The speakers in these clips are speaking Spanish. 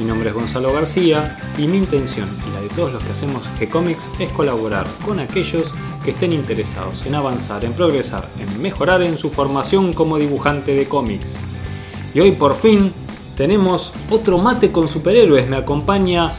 Mi nombre es Gonzalo García y mi intención y la de todos los que hacemos G-Comics es colaborar con aquellos que estén interesados en avanzar, en progresar, en mejorar en su formación como dibujante de cómics. Y hoy por fin tenemos otro mate con superhéroes. Me acompaña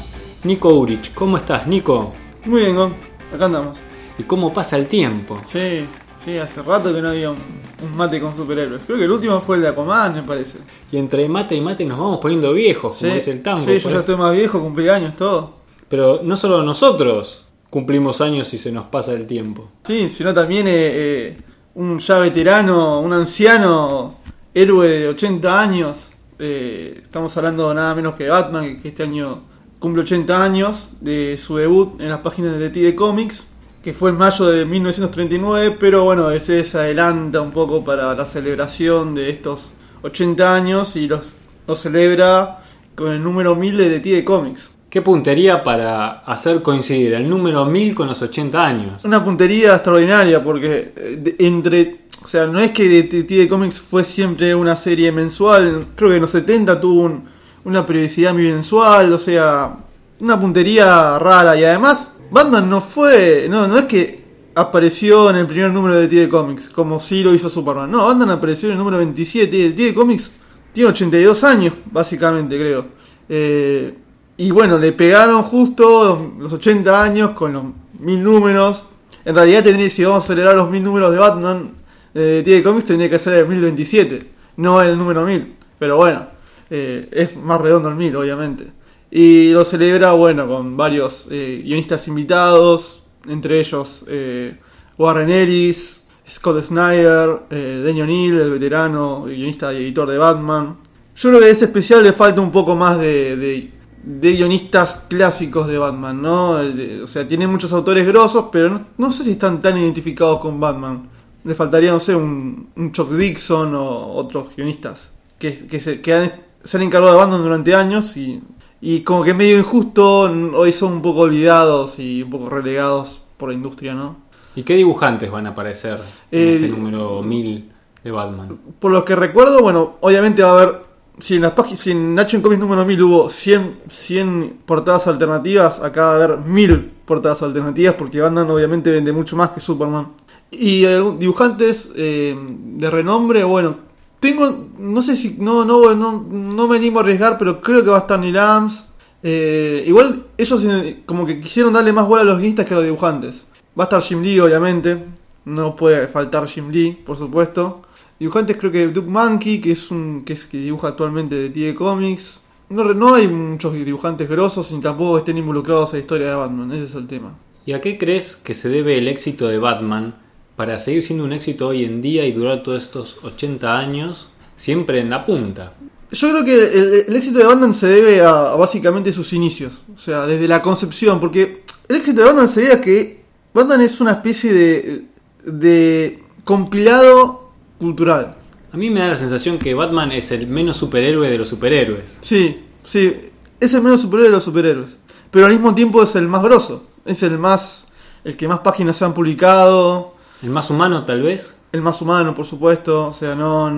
Nico Urich. ¿Cómo estás, Nico? Muy bien, Gon. Acá andamos. ¿Y cómo pasa el tiempo? Sí, sí, hace rato que no había un, un mate con superhéroes. Creo que el último fue el de Aquaman, me parece. Y entre mate y mate nos vamos poniendo viejos, como sí, dice el tango. Sí, yo ya estoy más viejo, cumplí años, todo. Pero no solo nosotros cumplimos años y se nos pasa el tiempo. Sí, sino también eh, eh, un ya veterano, un anciano, héroe de 80 años. Eh, estamos hablando nada menos que de Batman, que- este año cumple 80 años de su debut en las páginas de Detective Comics, que fue en mayo de 1939, pero bueno, ese se adelanta un poco para la celebración de estos 80 años y los, los celebra con el número 1000 de Detective Comics. ¿Qué puntería para hacer coincidir el número 1000 con los 80 años? Una puntería extraordinaria porque eh, entre... O sea, no es que Detective Comics fue siempre una serie mensual. Creo que en los 70 tuvo un- una periodicidad mensual. O sea, una puntería rara. Y además, Batman no fue... No, no es que apareció en el primer número de Detective Comics como sí lo hizo Superman. No, Batman apareció en el número 27. Y Detective Comics tiene 82 años, básicamente, creo. Eh, y bueno, le pegaron justo los 80 años con los mil números. En realidad, tendría, si vamos a celebrar los mil números de Batman eh, de Comics, tendría que ser el 1027, no el número 1000. Pero bueno, eh, es más redondo el 1000, obviamente. Y lo celebra, bueno, con varios eh, guionistas invitados, entre ellos eh, Warren Ellis, Scott Snyder, eh, Denny O'Neill, el veterano guionista y editor de Batman. Yo creo que a ese especial le falta un poco más de, de, guionistas clásicos de Batman, ¿no? O sea, tiene muchos autores grosos, pero no, no sé si están tan identificados con Batman. Le faltaría, no sé, un, un Chuck Dixon o otros guionistas que, que, se, que han, se han encargado de Batman durante años y, y como que medio injusto, hoy son un poco olvidados y un poco relegados por la industria, ¿no? ¿Y qué dibujantes van a aparecer en Eh, este número 1000 de Batman? Por lo que recuerdo, bueno, obviamente va a haber. Si en, las páginas, si en Action Comics número 1000 hubo 100, 100 portadas alternativas, acá va a haber 1000 portadas alternativas porque Batman obviamente vende mucho más que Superman. Y dibujantes eh, de renombre, bueno, tengo. No sé si. No, no, no, no me animo a arriesgar, pero creo que va a estar Neil Adams. Eh, igual ellos eh, como que quisieron darle más bola a los guionistas que a los dibujantes. Va a estar Jim Lee, obviamente. No puede faltar Jim Lee, por supuesto. Dibujantes creo que Duke Monkey, que es un que es que dibuja actualmente de TD Comics. No, no hay muchos dibujantes grosos ni tampoco estén involucrados en la historia de Batman, ese es el tema. ¿Y a qué crees que se debe el éxito de Batman para seguir siendo un éxito hoy en día y durar todos estos 80 años siempre en la punta? Yo creo que el, el éxito de Batman se debe a, a básicamente sus inicios, o sea, desde la concepción, porque el éxito de Batman se debe a que Batman es una especie de, de compilado cultural. A mí me da la sensación que Batman es el menos superhéroe de los superhéroes. Sí, sí, es el menos superhéroe de los superhéroes, pero al mismo tiempo es el más grosso, es el más, el que más páginas se han publicado, El más humano tal vez. el más humano, por supuesto. O sea, no.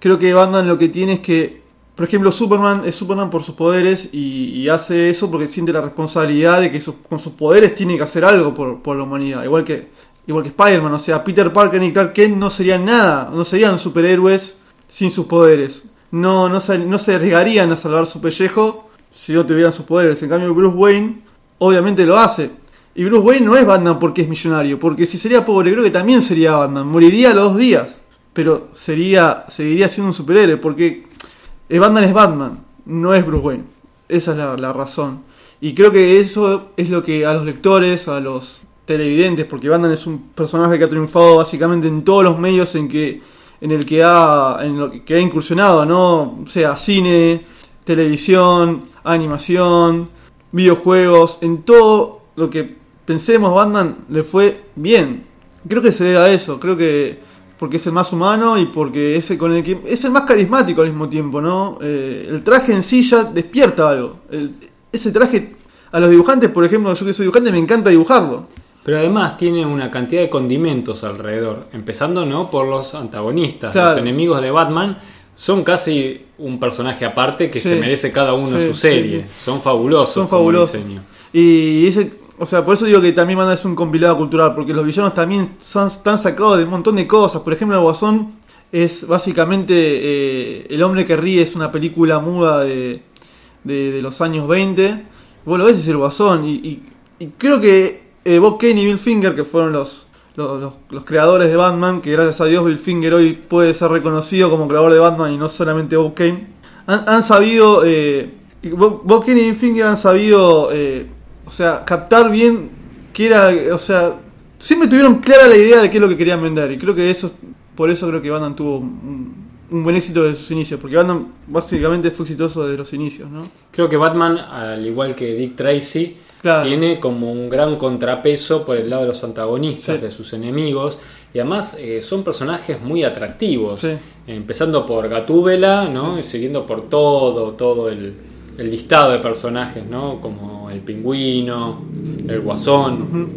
Creo que Batman lo que tiene es que. Por ejemplo, Superman es Superman por sus poderes y, hace eso porque siente la responsabilidad de que sus- con sus poderes tiene que hacer algo por, por la humanidad. Igual que, igual que Spider-Man. O sea, Peter Parker y Clark Kent no serían nada. No serían superhéroes sin sus poderes. No, no, se, no se arriesgarían a salvar su pellejo si no tuvieran sus poderes. En cambio, Bruce Wayne obviamente lo hace. Y Bruce Wayne no es Batman porque es millonario, porque si sería pobre creo que también sería Batman, moriría a los dos días, pero sería seguiría siendo un superhéroe porque Batman es Batman, no es Bruce Wayne. Esa es la, razón. Y creo que eso es lo que a los lectores, a los televidentes, porque Batman es un personaje que ha triunfado básicamente en todos los medios en que en el que ha en lo que, ha incursionado, ¿no? Sea, cine, televisión, animación, videojuegos, en todo lo que pensemos, Batman le fue bien. Creo que se debe a eso, creo que porque es el más humano y porque es el, con el que es el más carismático al mismo tiempo, ¿no? Eh, el traje en sí ya despierta algo. El- ese traje a los dibujantes, por ejemplo, yo que soy dibujante me encanta dibujarlo. Pero además tiene una cantidad de condimentos alrededor, empezando no por los antagonistas, Claro. los enemigos de Batman son casi un personaje aparte que Sí. se merece cada uno Sí, su serie. sí. Son fabulosos. Son fabulosos. diseño. Y ese, o sea, por eso digo que también Batman es un compilado cultural, porque los villanos también están sacados de un montón de cosas. Por ejemplo, el Guasón es básicamente eh, El hombre que ríe, es una película muda de, de, los años 20. Vos lo ves, es el Guasón. Y, creo que eh, Bob Kane y Bill Finger, que fueron los, los, creadores de Batman, que gracias a Dios Bill Finger hoy puede ser reconocido como creador de Batman y no solamente Bob Kane, han, sabido, eh, Bob Kane y Bill Finger han sabido, eh, o sea, captar bien que era, o sea, siempre tuvieron clara la idea de qué es lo que querían vender y creo que eso, por eso creo que Batman tuvo un, un buen éxito desde sus inicios, porque Batman básicamente fue exitoso desde los inicios, ¿no? Creo que Batman, al igual que Dick Tracy, Claro. tiene como un gran contrapeso por el lado de los antagonistas, Sí. de sus enemigos. Y además eh, son personajes muy atractivos. Sí. Empezando por Gatúbela, ¿no? Y siguiendo por todo, todo el, el listado de personajes, ¿no? Como el pingüino, el guasón.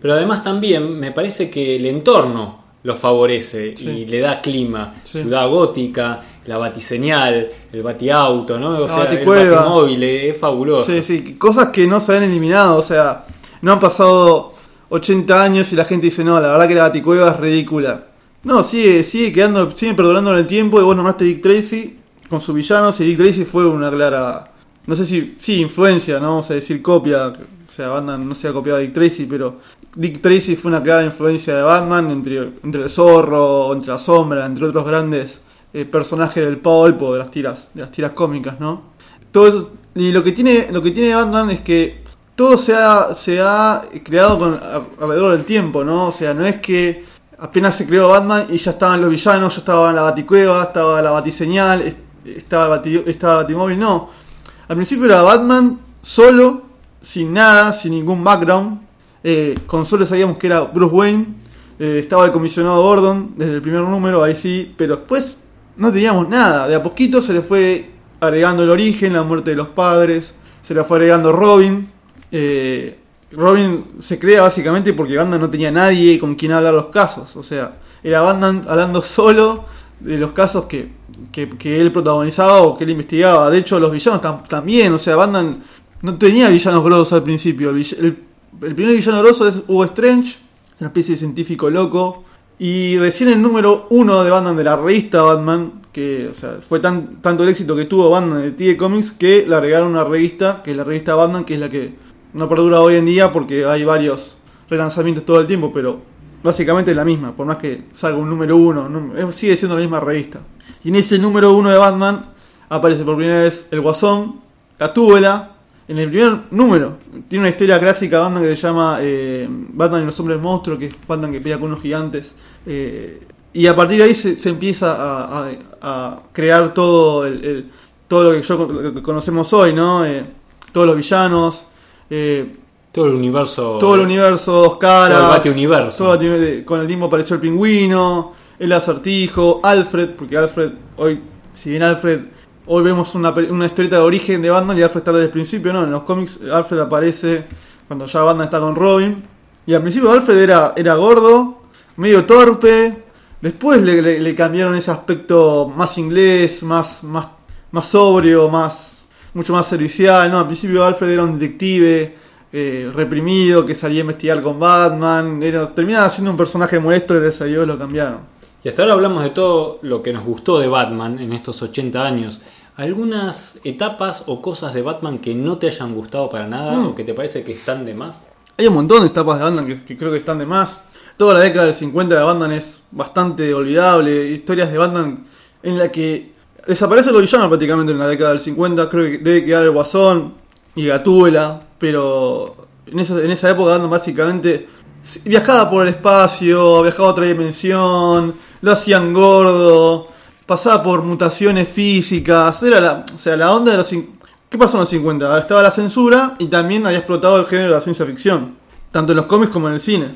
Pero además también me parece que el entorno lo favorece Sí. y le da clima. Sí. Ciudad gótica, la batiseñal, el batiauto, ¿no? O La sea, el baticueva. batimóvil, eh, es fabuloso. Sí, sí, cosas que no se han eliminado, o sea, no han pasado 80 años y la gente dice, no, la verdad que la Baticueva es ridícula. No, sigue, sigue quedando, sigue perdurando en el tiempo y vos nombraste Dick Tracy con sus villanos y Dick Tracy fue una clara, no sé si, sí, influencia, no vamos a decir copia, o sea, Batman no se ha copiado a Dick Tracy, pero Dick Tracy fue una clara influencia de Batman entre, entre el zorro, entre la sombra, entre otros grandes eh, personajes del pulpo, de las tiras, de las tiras cómicas, ¿no? todo eso y lo que tiene lo que tiene Batman es que todo se ha, se ha creado con, alrededor del tiempo no o sea no es que apenas se creó Batman y ya estaban los villanos ya estaba la Baticueva estaba la Batiseñal es- estaba Bati- estaba Batimóvil no al principio era Batman solo sin nada sin ningún background eh, con solo sabíamos que era Bruce Wayne eh, estaba el comisionado Gordon desde el primer número ahí sí pero después no teníamos nada. De a poquito se le fue agregando el origen, la muerte de los padres, se le fue agregando Robin. Eh, Robin se crea básicamente porque Batman no tenía nadie con quien hablar los casos. O sea, era Batman hablando solo de los casos que, que, él protagonizaba o que él investigaba. De hecho, los villanos tam- también. O sea, Batman no tenía villanos grosos al principio. El, primer villano grosso es Hugo Strange, una especie de científico loco. Y recién el número uno de Batman de la revista Batman, que o sea, fue tan, tanto el éxito que tuvo Batman de TD Comics que le agregaron una revista, que es la revista Batman, que es la que no perdura hoy en día porque hay varios relanzamientos todo el tiempo, pero básicamente es la misma, por más que salga un número uno, sigue siendo la misma revista. Y en ese número uno de Batman aparece por primera vez el Guasón, Gatúbela, en el primer número. Tiene una historia clásica de Batman que se llama eh, Batman y los hombres monstruos, que es Batman que pelea con unos gigantes. Eh, y a partir de ahí se, empieza a, crear todo el, todo lo que yo conocemos hoy, ¿no? Eh, todos los villanos, Todo el universo. todo el universo, dos caras. Todo el todo el bati- con el tiempo apareció el pingüino, el acertijo, Alfred, porque Alfred, hoy, si bien Alfred, hoy vemos una, una historieta de origen de Batman y Alfred está desde el principio, ¿no? En los cómics Alfred aparece cuando ya Batman está con Robin. Y al principio Alfred era, era gordo, medio torpe. Después le, le- le cambiaron ese aspecto más inglés, más, más, más sobrio, más, mucho más servicial. No, al principio Alfred era un detective eh, reprimido que salía a investigar con Batman. Era, terminaba siendo un personaje molesto y gracias a Dios lo cambiaron. Y hasta ahora hablamos de todo lo que nos gustó de Batman en estos 80 años. ¿Algunas etapas o cosas de Batman que no te hayan gustado para nada Mm. o que te parece que están de más? Hay un montón de etapas de Batman que, que creo que están de más. Toda la década del 50 de Batman es bastante olvidable. Historias de Batman en la que desaparecen los villanos prácticamente en la década del 50. Creo que debe quedar el Guasón y Gatúbela. Pero en esa, en esa época básicamente viajaba por el espacio, viajaba a otra dimensión, lo hacían gordo, pasaba por mutaciones físicas. Era la, o sea, la onda de los... ¿Qué pasó en los 50? Estaba la censura y también había explotado el género de la ciencia ficción. tanto en los cómics como en el cine.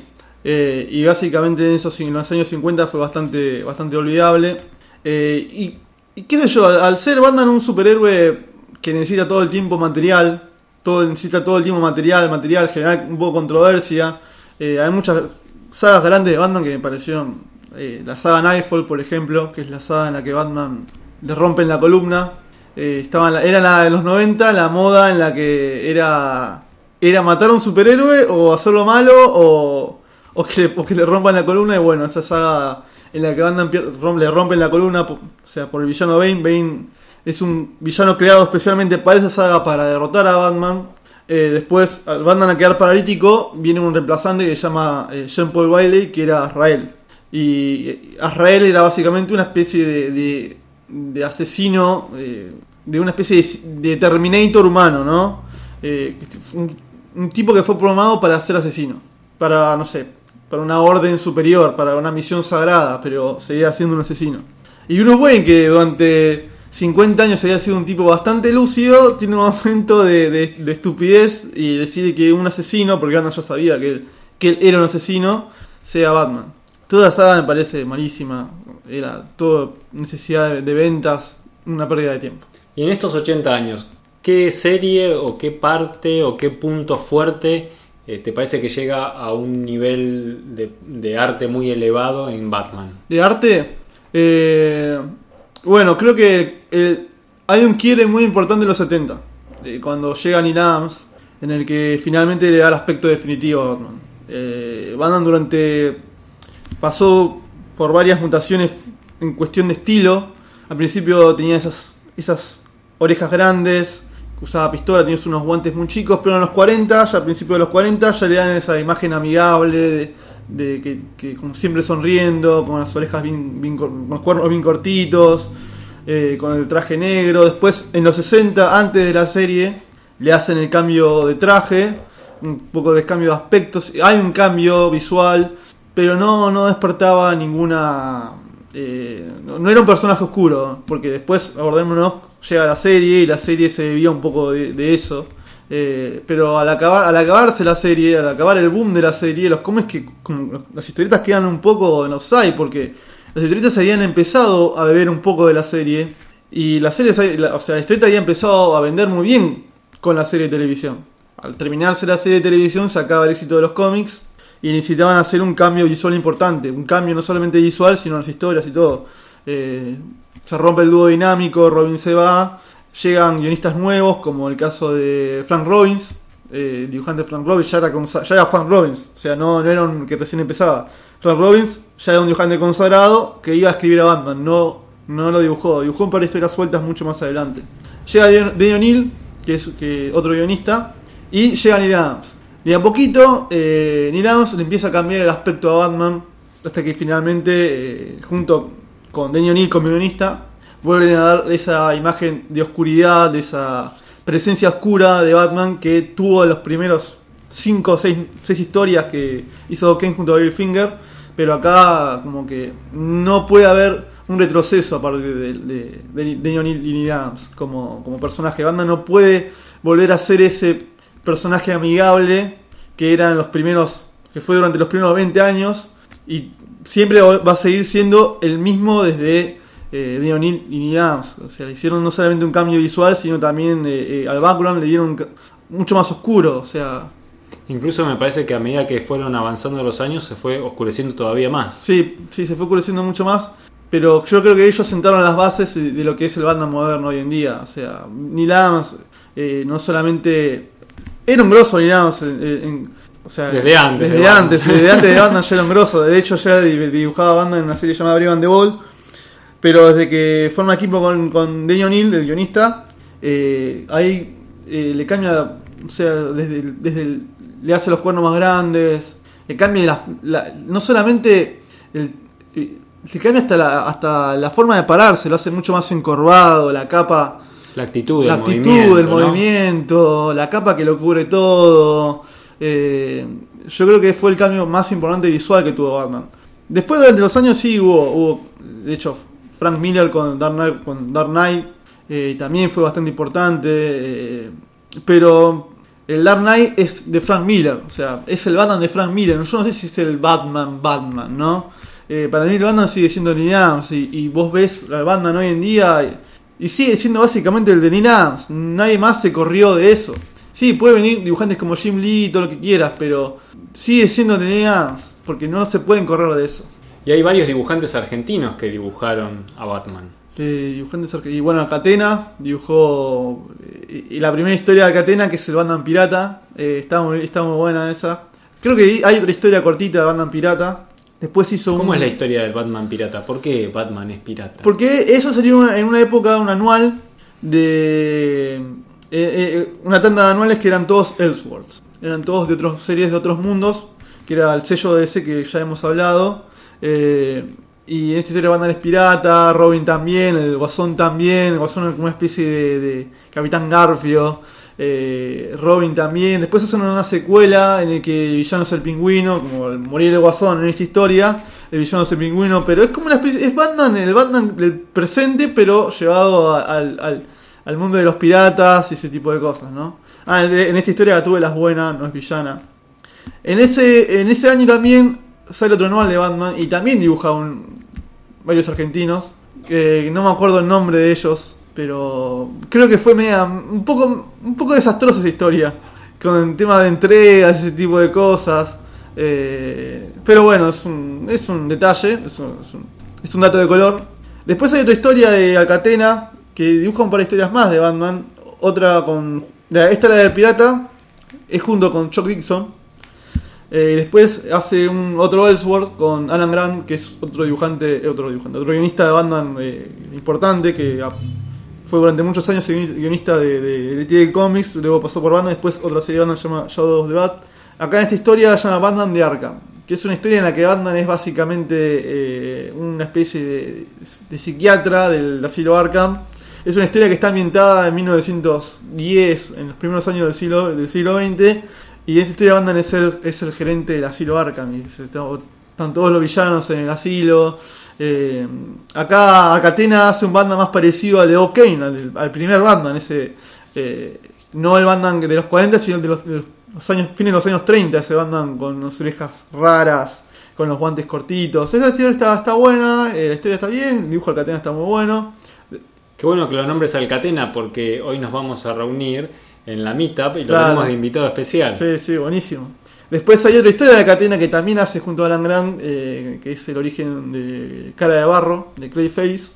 Eh, y básicamente en esos en los años 50 fue bastante, bastante olvidable. Eh, y, y qué sé yo, al, al ser Batman un superhéroe que necesita todo el tiempo material, todo, necesita todo el tiempo material, material, generar un poco controversia. Eh, hay muchas sagas grandes de Batman que me parecieron. eh, la saga Nightfall, por ejemplo, que es la saga en la que Batman le rompen la columna. Eh, estaba era la de los 90 la moda en la que era era matar a un superhéroe o hacerlo malo o, o, que, o que le rompan la columna. Y bueno, esa saga en la que Batman le rompen la columna, o sea, por el villano Bane. Bane es un villano creado especialmente para esa saga para derrotar a Batman. Eh, después, al Batman a quedar paralítico, viene un reemplazante que se llama eh, Jean Paul Wiley, que era Azrael. Y eh, Azrael era básicamente una especie de, de, de asesino, de una especie de, Terminator humano, ¿no? Un, un tipo que fue programado para ser asesino. Para, no sé, para una orden superior, para una misión sagrada, pero seguía siendo un asesino. Y Bruce Wayne, que durante 50 años había sido un tipo bastante lúcido, tiene un momento de, de- de estupidez y decide que un asesino, porque Batman ya sabía que él, que él era un asesino, sea Batman. Toda la saga me parece malísima, era todo necesidad de, de ventas, una pérdida de tiempo. Y en estos 80 años, ¿qué serie o qué parte o qué punto fuerte eh, te parece que llega a un nivel de, de arte muy elevado en Batman? De arte, eh, bueno, creo que hay un quiebre muy importante en los 70, eh, cuando llega Neil en el que finalmente le da el aspecto definitivo a Batman. Eh, durante pasó por varias mutaciones en cuestión de estilo. Al principio tenía esas, esas orejas grandes, usaba pistola, tenía unos guantes muy chicos, pero en los 40, ya al principio de los 40, ya le dan esa imagen amigable de, de que, como siempre sonriendo, con las orejas bien, bien con los cuernos bien cortitos, eh, con el traje negro. Después, en los 60, antes de la serie, le hacen el cambio de traje, un poco de cambio de aspectos. Hay un cambio visual, pero no, no despertaba ninguna. eh, no, era un personaje oscuro, porque después, abordémonos, llega la serie y la serie se debía un poco de, de eso. Eh, pero al acabar al acabarse la serie, al acabar el boom de la serie, los cómics que como las historietas quedan un poco en offside porque las historietas habían empezado a beber un poco de la serie y la serie, o sea, la historieta había empezado a vender muy bien con la serie de televisión. Al terminarse la serie de televisión se acaba el éxito de los cómics y necesitaban hacer un cambio visual importante, un cambio no solamente visual sino en las historias y todo. Eh, se rompe el dúo dinámico, Robin se va, llegan guionistas nuevos, como el caso de Frank Robbins, eh, dibujante Frank Robbins, ya era, consa- ya Frank Robbins, o sea, no, no era un que recién empezaba. Frank Robbins ya era un dibujante consagrado que iba a escribir a Batman, no, no lo dibujó, dibujó un par de historias sueltas mucho más adelante. Llega Danny O'Neill, que es otro guionista, y llega Neil Adams. Y a poquito, eh, Neil Adams le empieza a cambiar el aspecto a Batman, hasta que finalmente, eh, junto con Danny O'Neill como guionista, vuelven a dar esa imagen de oscuridad, de esa presencia oscura de Batman que tuvo en los primeros 5 o 6 historias que hizo Ken junto a Bill Finger, pero acá como que no puede haber un retroceso a partir de, de, de Neil Adams como, como personaje. Batman no puede volver a ser ese personaje amigable que era en los primeros, que fue durante los primeros 20 años y siempre va a seguir siendo el mismo desde eh, y Neil. O sea, le hicieron no solamente un cambio visual, sino también eh, eh, al background le dieron un mucho más oscuro. O sea, Incluso me parece que a medida que fueron avanzando los años se fue oscureciendo todavía más. sí, sí, se fue oscureciendo mucho más. Pero yo creo que ellos sentaron las bases de lo que es el Batman moderno hoy en día. O sea, Neil Adams eh, no solamente era un grosso Neil Adams en- en- o sea, Desde antes Desde de Batman. antes, desde antes de Batman ya era un grosso. De hecho, ya di- dibujaba Batman en una serie llamada Brave and the Bold. Pero desde que forma equipo con, con Danny O'Neill, el guionista, eh, ahí eh, le cambia, o sea, desde, desde el- le hace los cuernos más grandes, le cambia las- la- no solamente el, eh, le cambia hasta la, hasta la forma de pararse, lo hace mucho más encorvado, la capa, La actitud, la el actitud movimiento. ¿no? movimiento, la capa que lo cubre todo. Eh, yo creo que fue el cambio más importante visual que tuvo Batman. Después durante los años sí hubo, hubo de hecho, Frank Miller con Dark Knight, con Dark Knight eh, también fue bastante importante. eh, pero El Dark Knight es de Frank Miller, o sea, es el Batman de Frank Miller. Yo no sé si es el Batman, Batman, ¿no? Eh, para mí el Batman sigue siendo Neil Adams y, vos ves al Batman hoy en día y, y sigue siendo básicamente el de Neil Adams. Nadie más se corrió de eso. Sí, puede venir dibujantes como Jim Lee y todo lo que quieras, pero sigue siendo de Neil Adams, porque no se pueden correr de eso. Y hay varios dibujantes argentinos que dibujaron a Batman. Eh, dibujantes arge- y bueno, Catena dibujó eh, y la primera historia de Catena que es el Batman Pirata. eh, está, muy, está muy buena esa. Creo que hay otra historia cortita de Batman Pirata. Después hizo un. ¿Cómo es la historia del Batman pirata? ¿Por qué Batman es pirata? Porque eso salió una- en una época, un anual de. eh, eh, una tanda de anuales que eran todos Elseworlds. Eran todos de otras series de otros mundos. Que era el sello de ese que ya hemos hablado. eh, y en esta historia Batman es pirata, Robin también, el Guasón también. El Guasón es como una especie de, de Capitán Garfio. eh, Robin también. Después hacen una secuela en el que el villano es el pingüino, como el morir el Guasón en esta historia. El villano es el pingüino, pero es como una especie. Es Batman, el Batman del presente, pero llevado al, al, mundo de los piratas y ese tipo de cosas, ¿no? Ah, en esta historia tuve las buenas, no es villana. En ese, en ese año también sale otro anual de Batman y también dibuja un, varios argentinos. Que no me acuerdo el nombre de ellos, pero creo que fue media, un poco, un poco desastrosa esa historia. Con el tema de entregas, ese tipo de cosas. Eh, pero bueno, es un, es un detalle, es un, es un- dato de color. Después hay otra historia de Alcatena que dibuja un par de historias más de Batman. Otra con. Esta la del pirata, es junto con Chuck Dixon. Eh, después hace un otro Ellsworth con Alan Grant, que es otro dibujante, eh, otro dibujante, otro guionista de Batman eh, importante, que fue durante muchos años guion- guionista de, de, de TV Comics, luego pasó por Batman, después otra serie de Batman llama Shadow of the Bat. Acá en esta historia se llama Batman de Arkham, que es una historia en la que Batman es básicamente eh, una especie de, de psiquiatra del asilo Arkham. Es una historia que está ambientada en 1910, en los primeros años del siglo, del siglo XX. Y en esta historia Batman es el, es el gerente del asilo Arkham. Están todos los villanos en el asilo. Eh, acá Acatena hace un Batman más parecido al de Bob Kane, al, al primer Batman. ese eh, No el Batman de los 40, sino de los, años, fines de los años 30. Ese Batman con las orejas raras, con los guantes cortitos. Esa historia está, está buena, eh, la historia está bien, el dibujo de Acatena está muy bueno. Qué bueno que lo nombres Alcatena porque hoy nos vamos a reunir en la meetup y lo Claro. tenemos de invitado especial. Sí, sí, buenísimo. Después hay otra historia de Catena que también hace junto a Alan Grant, eh, que es el origen de Cara de Barro, de Clayface.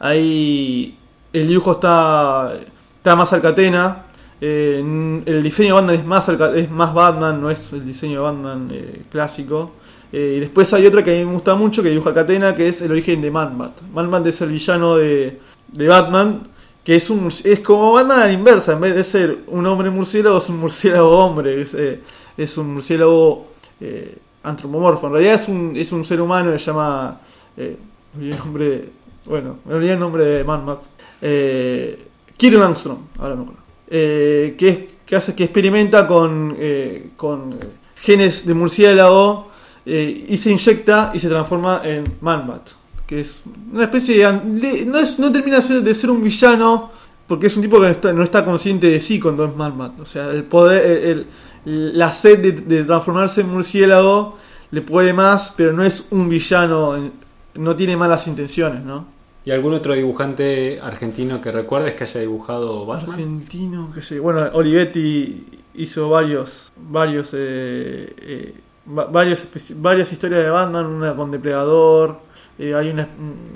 Ahí el dibujo está, está más al Catena. eh, el diseño de Batman es más, al- es más Batman, no es el diseño de Batman eh, clásico. Y después hay otra que a mí me gusta mucho, que dibuja Catena, que es el origen de Man-Bat. Man-Bat es el villano de, de Batman, que es un es como Batman a la inversa, en vez de ser un hombre murciélago, es un murciélago hombre, es, eh, es un murciélago eh, antropomorfo. En realidad es un, es un ser humano que se llama. Eh, el nombre. Bueno, el nombre de Man Bat. Eh, Kirill Armstrong, ahora me acuerdo. Eh, que, que hace que experimenta con, eh, con genes de murciélago eh, y se inyecta y se transforma en Man-Bat. Que es una especie de. no, es, no termina de ser, un villano porque es un tipo que no está, no está consciente de sí cuando es Man-Bat. O sea, el poder. el- el- la sed de, de transformarse en murciélago le puede más, pero no es un villano. No tiene malas intenciones, ¿no? ¿Y algún otro dibujante argentino que recuerdes que haya dibujado Batman? Argentino, que sé. Bueno, Olivetti hizo varios, varios, eh, eh, va- varios varias historias de Batman, una con Depredador. Eh, hay una,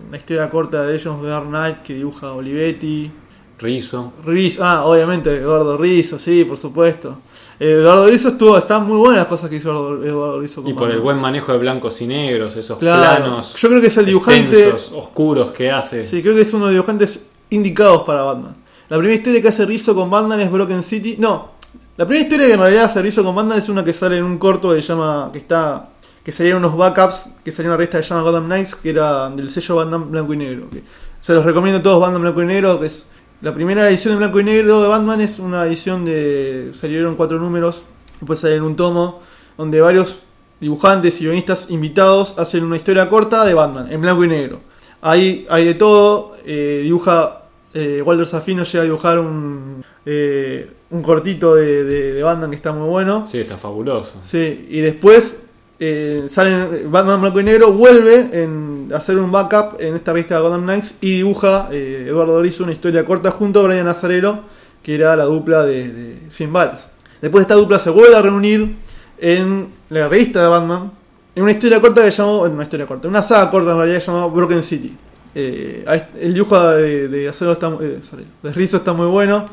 una historia corta de ellos de Dark Knight que dibuja Olivetti. Rizzo. Rizzo, ah, obviamente Eduardo Rizzo, sí, por supuesto. Eh, Eduardo Rizzo estuvo, están muy buenas las cosas que hizo Eduardo, Rizzo. con Y por el buen manejo de blancos y negros, esos Claro. planos Yo creo que es el dibujante. oscuros que hace. Sí, creo que es uno de los dibujantes indicados para Batman. La primera historia que hace Rizzo con Batman es Broken City. No, la primera historia que en realidad hace Rizzo con Batman es una que sale en un corto que se llama. que está. Que salieron unos backups, que salió una revista que se llama Gotham Knights, que era del sello Batman blanco y negro. Que, se los recomiendo a todos Batman blanco y negro, que es. La primera edición de blanco y negro de Batman es una edición de. salieron cuatro números, después salieron un tomo, donde varios dibujantes y guionistas invitados hacen una historia corta de Batman, en blanco y negro. Hay, hay de todo, eh, dibuja eh, Walter Safino llega a dibujar un, eh, un cortito de, de, de Batman que está muy bueno. Sí, está fabuloso. Sí, y después eh, salen Batman Blanco y Negro, vuelve en hacer un backup en esta revista de Gotham Knights y dibuja eh, Eduardo Rizzo una historia corta junto a Brian Nazarelo, que era la dupla de, de 100 balas. Después esta dupla se vuelve a reunir en la revista de Batman, en una historia corta que llamó, en una historia corta, una saga corta en realidad llamada Broken City. Eh, el dibujo de, de, está, eh, de Rizzo está muy bueno.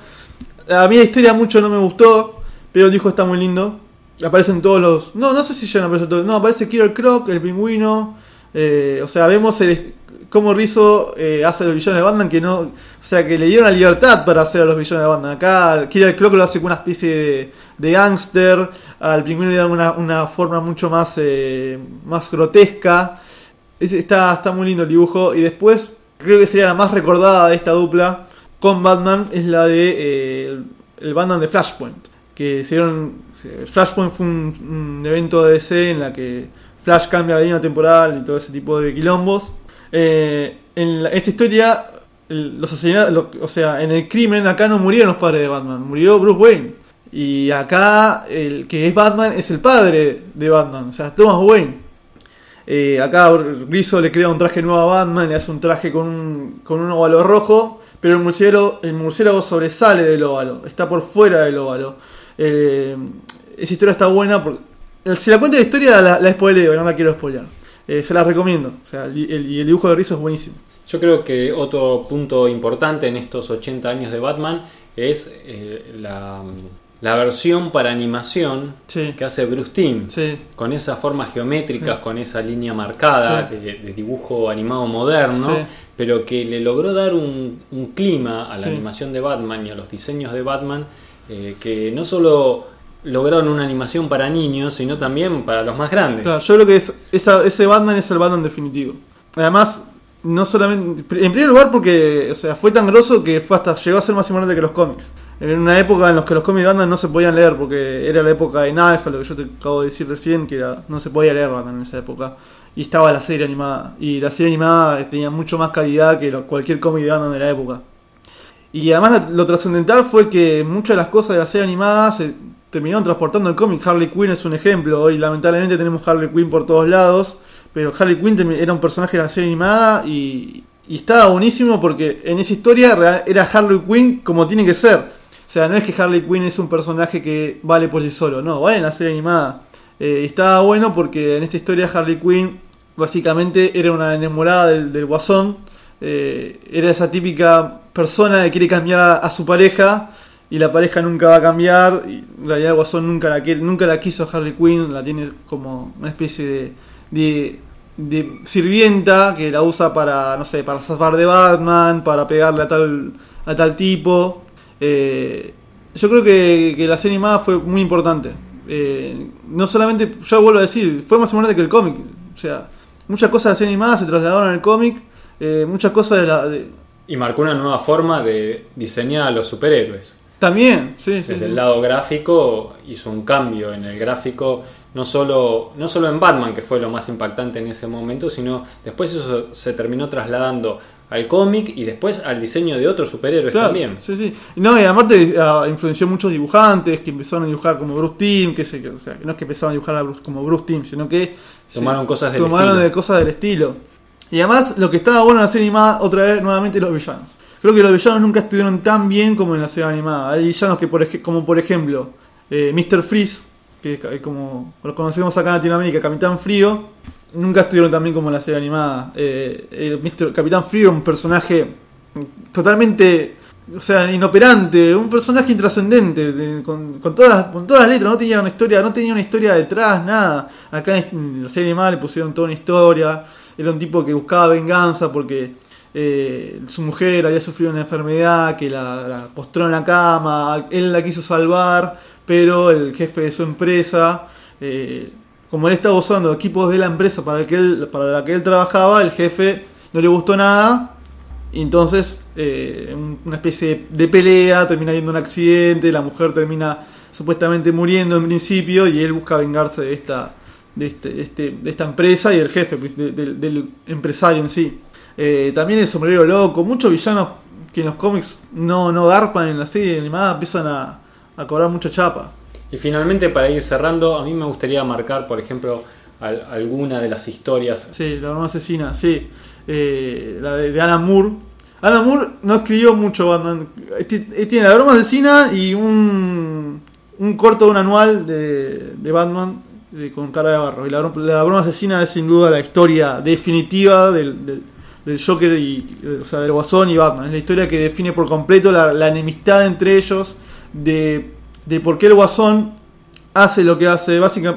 A mí la historia mucho no me gustó, pero el dibujo está muy lindo. Aparecen todos los. No, no sé si ya no aparecen todos. No, aparece Killer Croc, el pingüino. Eh, o sea, vemos el, cómo Rizzo eh, hace a los villanos de Batman. Que no, o sea, que le dieron la libertad para hacer a los villanos de Batman. Acá Killer Croc lo hace con una especie de, de gángster. Al pingüino le dan una, una forma mucho más, eh, más grotesca. Está, está muy lindo el dibujo. Y después, creo que sería la más recordada de esta dupla con Batman. Es la de eh, el, el Batman de Flashpoint. Que hicieron Flashpoint fue un, evento de DC en la que Flash cambia la línea temporal y todo ese tipo de quilombos. Eh, en la, esta historia, los asesinatos, o sea, en el crimen acá no murieron los padres de Batman, murió Bruce Wayne. Y acá el que es Batman es el padre de Batman, o sea, Thomas Wayne. Eh, acá Rizzo le crea un traje nuevo a Batman, le hace un traje con un, con un óvalo rojo, pero el murciélago, el murciélago sobresale del óvalo, está por fuera del óvalo. Eh, esa historia está buena. Porque, si la cuento la historia, la, la spoileo, no la quiero spoilear. Eh, se la recomiendo. O sea, el, el, el, dibujo de Rizzo es buenísimo. Yo creo que otro punto importante en estos 80 años de Batman es eh, la, la, versión para animación sí. que hace Bruce Timm. Sí. Con esas formas geométricas, sí. con esa línea marcada de, de, dibujo animado moderno. Pero que le logró dar un, un clima a la animación de Batman y a los diseños de Batman eh, que no solo lograron una animación para niños, sino también para los más grandes. Claro, yo creo que ese Batman es el Batman definitivo. Además, no solamente. En primer lugar, porque fue tan grosso que fue hasta llegó a ser más importante que los cómics. En una época en la que los cómics de Batman no se podían leer, porque era la época de Knife, lo que yo te acabo de decir recién, que era, no se podía leer Batman en esa época. Y estaba la serie animada. Y la serie animada tenía mucho más calidad que cualquier cómic de Batman de la época. Y además lo trascendental fue que muchas de las cosas de la serie animada se terminaron transportando el cómic. Harley Quinn es un ejemplo. Hoy lamentablemente tenemos Harley Quinn por todos lados. Pero Harley Quinn era un personaje de la serie animada y, y estaba buenísimo porque en esa historia era Harley Quinn como tiene que ser. O sea, no es que Harley Quinn es un personaje que vale por sí solo, no, vale en la serie animada. Eh, estaba bueno porque en esta historia Harley Quinn básicamente era una enamorada del, del guasón. Eh, era esa típica persona que quiere cambiar a, a, su pareja y la pareja nunca va a cambiar. Y en realidad guasón nunca la, nunca la quiso Harley Quinn, la tiene como una especie de, de, sirvienta que la usa para, no sé, para zafar de Batman, para pegarle a tal, a tal tipo. Eh, yo creo que, que, la serie animada fue muy importante. Eh, no solamente, yo vuelvo a decir, fue más importante que el cómic. O sea, muchas cosas de la serie animada se trasladaron al cómic. Eh, muchas cosas de la. Y marcó una nueva forma de diseñar a los superhéroes. También, sí, sí. Desde sí. el lado gráfico hizo un cambio en el gráfico, no solo, no solo en Batman, que fue lo más impactante en ese momento, sino después eso se terminó trasladando al cómic y después al diseño de otros superhéroes claro, también. Sí, sí. No, y aparte uh, influenció muchos dibujantes que empezaron a dibujar como Bruce Timm, que, se, o sea, no es que empezaron a dibujar a Bruce, como Bruce Timm, sino que tomaron cosas del tomaron estilo. de cosas del estilo. Y además, lo que estaba bueno en la serie animada, otra vez, nuevamente, los villanos. Creo que los villanos nunca estuvieron tan bien como en la serie animada. Hay villanos que, por como por ejemplo, eh, Mr. Freeze, que es como lo conocemos acá en Latinoamérica, Capitán Frío, nunca estuvieron tan bien como en la serie animada. Eh, el. Capitán Frío, un personaje totalmente, o sea, inoperante, un personaje intrascendente, con, con, todas con todas las letras, no tenía una historia, no tenía una historia detrás, nada. Acá en la serie animada le pusieron toda una historia. Era un tipo que buscaba venganza porque eh, su mujer había sufrido una enfermedad que la, postró en la cama, él la quiso salvar, pero el jefe de su empresa, eh, como él estaba usando equipos de la empresa para, el que él, para la que él trabajaba, el jefe no le gustó nada, y entonces eh, una especie de pelea, termina habiendo un accidente, la mujer termina supuestamente muriendo en principio, y él busca vengarse de esta, de, este, de, este, de esta empresa y del jefe, pues, de, del empresario en sí. Eh, también el sombrero loco, muchos villanos que en los cómics no, no garpan en la serie animada, empiezan a, a cobrar mucha chapa. Y finalmente, para ir cerrando, a mí me gustaría marcar, por ejemplo, al- alguna de las historias. Sí, la broma asesina, sí. Eh, la de, de Alan Moore. Alan Moore no escribió mucho Batman. Este- eh, Tiene la broma asesina y un, un corto, un anual de, de Batman con cara de barro. Y la, bro- la broma asesina es sin duda la historia definitiva del, del, Joker y, o sea, del Guasón y Batman. Es la historia que define por completo la, enemistad entre ellos de, de por qué el Guasón hace lo que hace. Básica-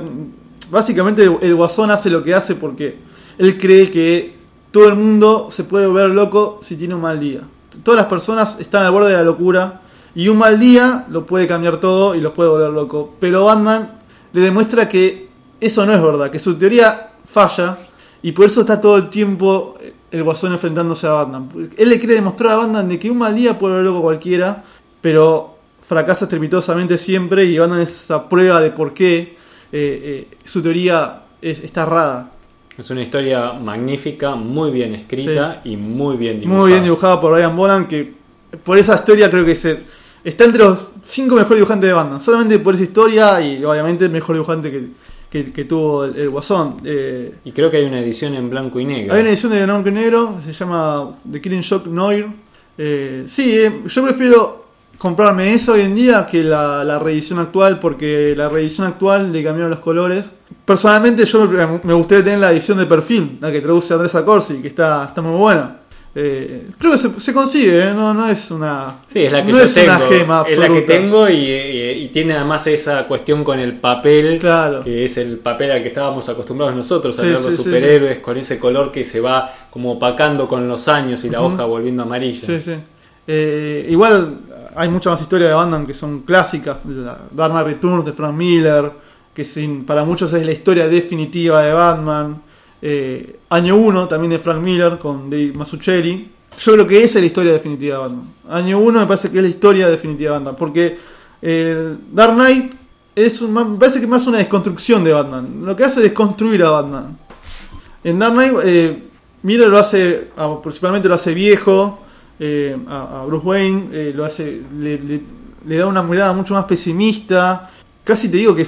básicamente el Guasón hace lo que hace porque él cree que todo el mundo se puede volver loco si tiene un mal día. Todas las personas están al borde de la locura y un mal día lo puede cambiar todo y los puede volver loco. Pero Batman le demuestra que eso no es verdad, que su teoría falla y por eso está todo el tiempo el Guasón enfrentándose a Batman. Él le quiere demostrar a Batman de que un mal día puede volver loco cualquiera, pero fracasa estrepitosamente siempre y Batman es esa prueba de por qué eh, eh, su teoría es- está errada. Es una historia magnífica, muy bien escrita y muy bien dibujada. Muy bien dibujada por Ryan Bolan, que por esa historia creo que se, está entre los cinco mejores dibujantes de Batman. Solamente por esa historia y obviamente el mejor dibujante que, que- que tuvo el, el Guasón. Eh, Y creo que hay una edición en blanco y negro. hay una edición de blanco y negro, se llama The Killing Shock Noir. Eh, sí, eh, yo prefiero comprarme eso hoy en día que la, la reedición actual, porque la reedición actual le cambiaron los colores. Personalmente yo me, me gustaría tener la edición de perfil, la que traduce Andrés Acorsi, que está, está muy buena. Eh, creo que se, se consigue, ¿eh? no, no es una, Sí, es la que no yo es tengo. una gema es la que tengo y, y- y tiene además esa cuestión con el papel, Claro. que es el papel al que estábamos acostumbrados nosotros a Sí, ver los sí, superhéroes, con ese color que se va como opacando con los años y la hoja volviendo amarilla. Sí, sí. Eh, igual hay muchas más historias de Batman que son clásicas. La Dark Returns de Frank Miller, que sin, para muchos es la historia definitiva de Batman. Eh, Año 1 también de Frank Miller con Dave Mazzucchelli. Yo creo que esa es la historia definitiva de Batman. Año 1 me parece que es la historia definitiva de Batman. Porque el Dark Knight es un- me parece que más una desconstrucción de Batman. Lo que hace es desconstruir a Batman. En Dark Knight, eh, Miller lo hace, principalmente lo hace viejo, eh, a, a Bruce Wayne, eh, lo hace, le, le- le da una mirada mucho más pesimista. Casi te digo que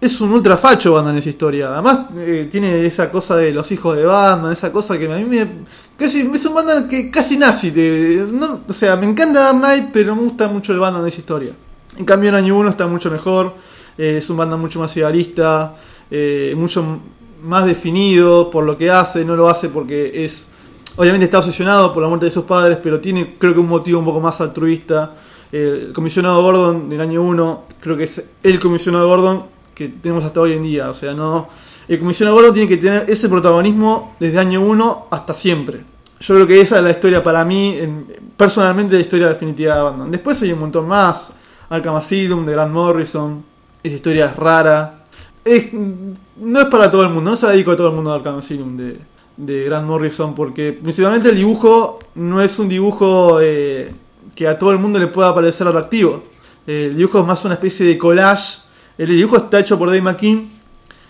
es un ultra facho Batman en esa historia. Además, eh, tiene esa cosa de los hijos de Batman, esa cosa que a mí me. Casi, es un Batman que casi nazi. o sea, me encanta Dark Knight, pero me gusta mucho el Batman de esa historia. En cambio, en año 1 está mucho mejor. eh, es un Batman mucho más idealista, eh, mucho más definido por lo que hace. No lo hace porque es. Obviamente está obsesionado por la muerte de sus padres, pero tiene, creo que, un motivo un poco más altruista. El comisionado Gordon del año 1, creo que es el comisionado Gordon que tenemos hasta hoy en día. O sea, no. El comisionado Gordon tiene que tener ese protagonismo desde año 1 hasta siempre. Yo creo que esa es la historia para mí, en- personalmente, la historia definitiva de Batman. Después hay un montón más. Arkham de Grant Morrison. Esa historia es rara. Es, no es para todo el mundo, no se la dedico a todo el mundo de Arkham de, de Grant Morrison, porque principalmente el dibujo no es un dibujo eh, que a todo el mundo le pueda parecer atractivo. Eh, el dibujo es más una especie de collage. El dibujo está hecho por Dave McKean.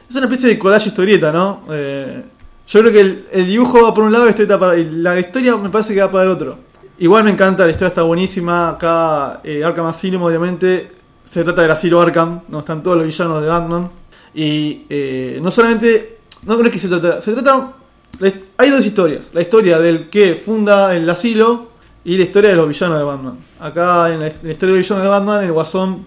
Es una especie de collage historieta, ¿no? Eh, yo creo que el, dibujo va por un lado y la historia me parece que va para el otro. Igual me encanta, la historia está buenísima. Acá eh, Arkham Asylum, obviamente, se trata del asilo Arkham, donde están todos los villanos de Batman. Y eh, no solamente. No creo que se trata. Se trata. Hay dos historias: la historia del que funda el asilo y la historia de los villanos de Batman. Acá en la, historia de los villanos de Batman, el guasón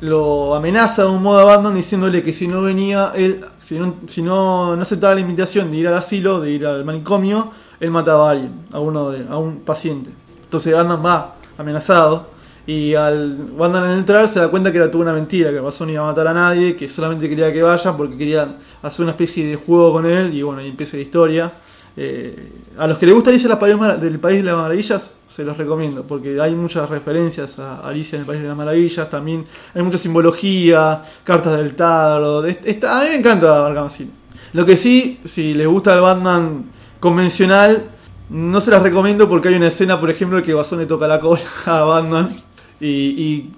lo amenaza de un modo a Batman diciéndole que si no venía él. Si no, si no, no aceptaba la invitación de ir al asilo, de ir al manicomio, él mataba a alguien, a uno de, a un paciente. Entonces Batman va amenazado y al Batman al entrar se da cuenta que era toda una mentira, que el Guasón iba a matar a nadie, que solamente quería que vaya porque querían hacer una especie de juego con él y bueno, ahí empieza la historia. Eh, a los que les gusta Alicia País del País de las Maravillas, se los recomiendo, porque hay muchas referencias a Alicia en el País de las Maravillas, también hay mucha simbología, cartas del tarot. está- a mí me encanta Arkham Asylum. Lo que sí, si les gusta el Batman convencional, no se las recomiendo porque hay una escena, por ejemplo, que Guasón le toca la cola a Batman y, y,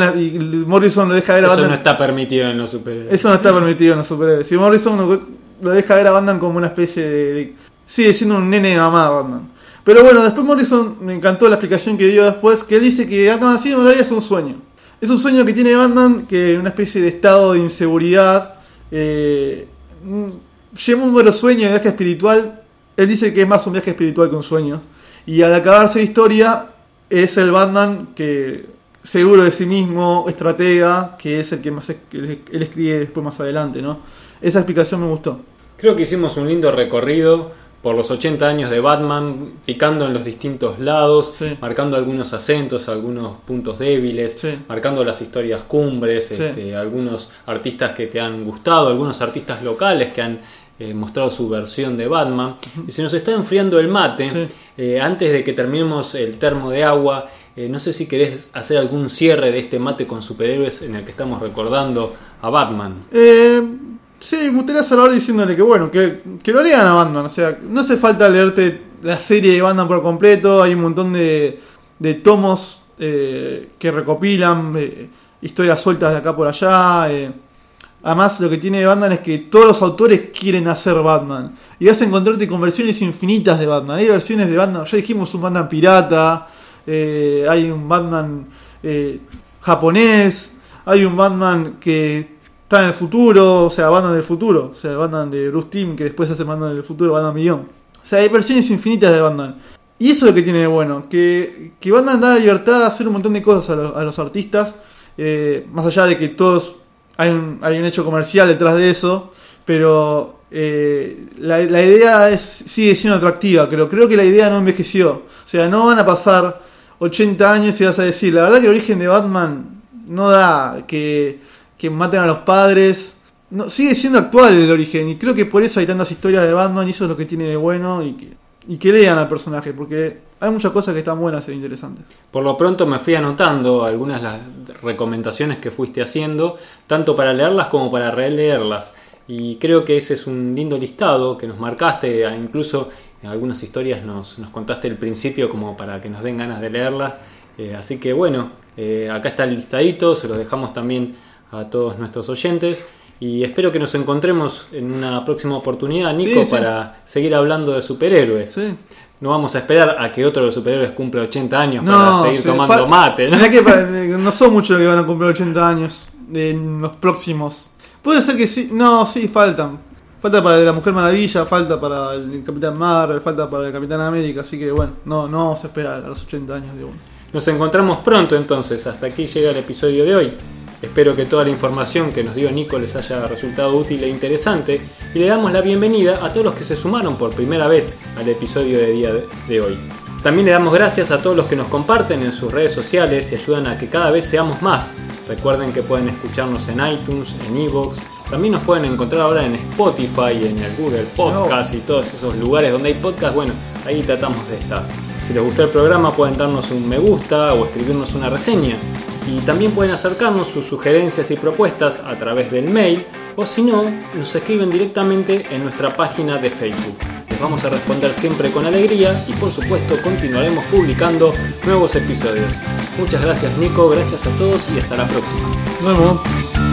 la- y Morrison lo deja ver a Eso Batman. no está permitido en los superhéroes. Eso no está permitido en los superhéroes. Si Morrison lo, lo deja ver a Batman como una especie de, de- Sigue siendo un nene de mamá Batman. Pero bueno, después Morrison me encantó la explicación que dio después, que él dice que Arkham Asylum en realidad es un sueño. Es un sueño que tiene Batman, que una especie de estado de inseguridad, eh, número sueño de viaje espiritual. Él dice que es más un viaje espiritual que un sueño. Y al acabarse la historia, es el Batman que seguro de sí mismo, estratega, que es el que más es- él él escribe después más adelante, ¿no? Esa explicación me gustó. Creo que hicimos un lindo recorrido por los 80 años de Batman, picando en los distintos lados, Sí. marcando algunos acentos, algunos puntos débiles, Sí. marcando las historias cumbres, Sí. este, algunos artistas que te han gustado, algunos artistas locales que han eh, mostrado su versión de Batman. Y se nos está enfriando el mate. Eh, antes de que terminemos el termo de agua, eh, no sé si querés hacer algún cierre de este mate con superhéroes en el que estamos recordando a Batman. Eh, sí, me gustaría cerrar diciéndole que bueno, que, que lo lean a Batman. O sea, no hace falta leerte la serie de Batman por completo. Hay un montón de, de tomos eh, que recopilan eh, historias sueltas de acá por allá. eh. Además, lo que tiene Batman es que todos los autores quieren hacer Batman. Y vas a encontrarte con versiones infinitas de Batman. Hay versiones de Batman, ya dijimos un Batman pirata, hay un Batman japonés, hay un Batman que está en el futuro, o sea, Batman del futuro, o sea, el Batman de Bruce Timm, que después hace Batman del futuro, Batman Millón. O sea, hay versiones infinitas de Batman. Y eso es lo que tiene de bueno, que, que Batman da la libertad de hacer un montón de cosas a, lo- a los artistas, eh, más allá de que todos hay un, hay un hecho comercial detrás de eso, pero eh, la, la idea es, sigue siendo atractiva, creo. Creo que la idea no envejeció. O sea, no van a pasar 80 años y vas a decir, la verdad que el origen de Batman no da que, que maten a los padres. No, sigue siendo actual el origen y creo que por eso hay tantas historias de Batman y eso es lo que tiene de bueno y que, y que lean al personaje, porque hay muchas cosas que están buenas e interesantes. Por lo pronto me fui anotando algunas de las recomendaciones que fuiste haciendo, tanto para leerlas como para releerlas. Y creo que ese es un lindo listado que nos marcaste, e incluso en algunas historias nos, nos contaste el principio como para que nos den ganas de leerlas. Eh, así que bueno, eh, acá está el listadito, se los dejamos también a todos nuestros oyentes. Y espero que nos encontremos en una próxima oportunidad, Nico, Sí, sí. para seguir hablando de superhéroes. Sí. No vamos a esperar a que otro de los superhéroes cumpla 80 años No, para seguir tomando mate, ¿no? Que eh, no son muchos los que van a cumplir 80 años en los próximos. Puede ser que sí, no, sí, faltan. Falta para la Mujer Maravilla, falta para el Capitán Marvel, falta para el Capitán América, así que bueno, no, no vamos a esperar a los 80 años de uno. Nos encontramos pronto entonces, hasta aquí llega el episodio de hoy. Espero que toda la información que nos dio Nico les haya resultado útil e interesante y le damos la bienvenida a todos los que se sumaron por primera vez al episodio de día de hoy. También le damos gracias a todos los que nos comparten en sus redes sociales y ayudan a que cada vez seamos más. Recuerden que pueden escucharnos en iTunes, en Evox, también nos pueden encontrar ahora en Spotify, en el Google Podcast y todos esos lugares donde hay podcast. Bueno, ahí tratamos de estar. Si les gustó el programa pueden darnos un me gusta o escribirnos una reseña. Y también pueden acercarnos sus sugerencias y propuestas a través del mail o si no, nos escriben directamente en nuestra página de Facebook. Les vamos a responder siempre con alegría y por supuesto continuaremos publicando nuevos episodios. Muchas gracias Nico, gracias a todos y hasta la próxima. Nos.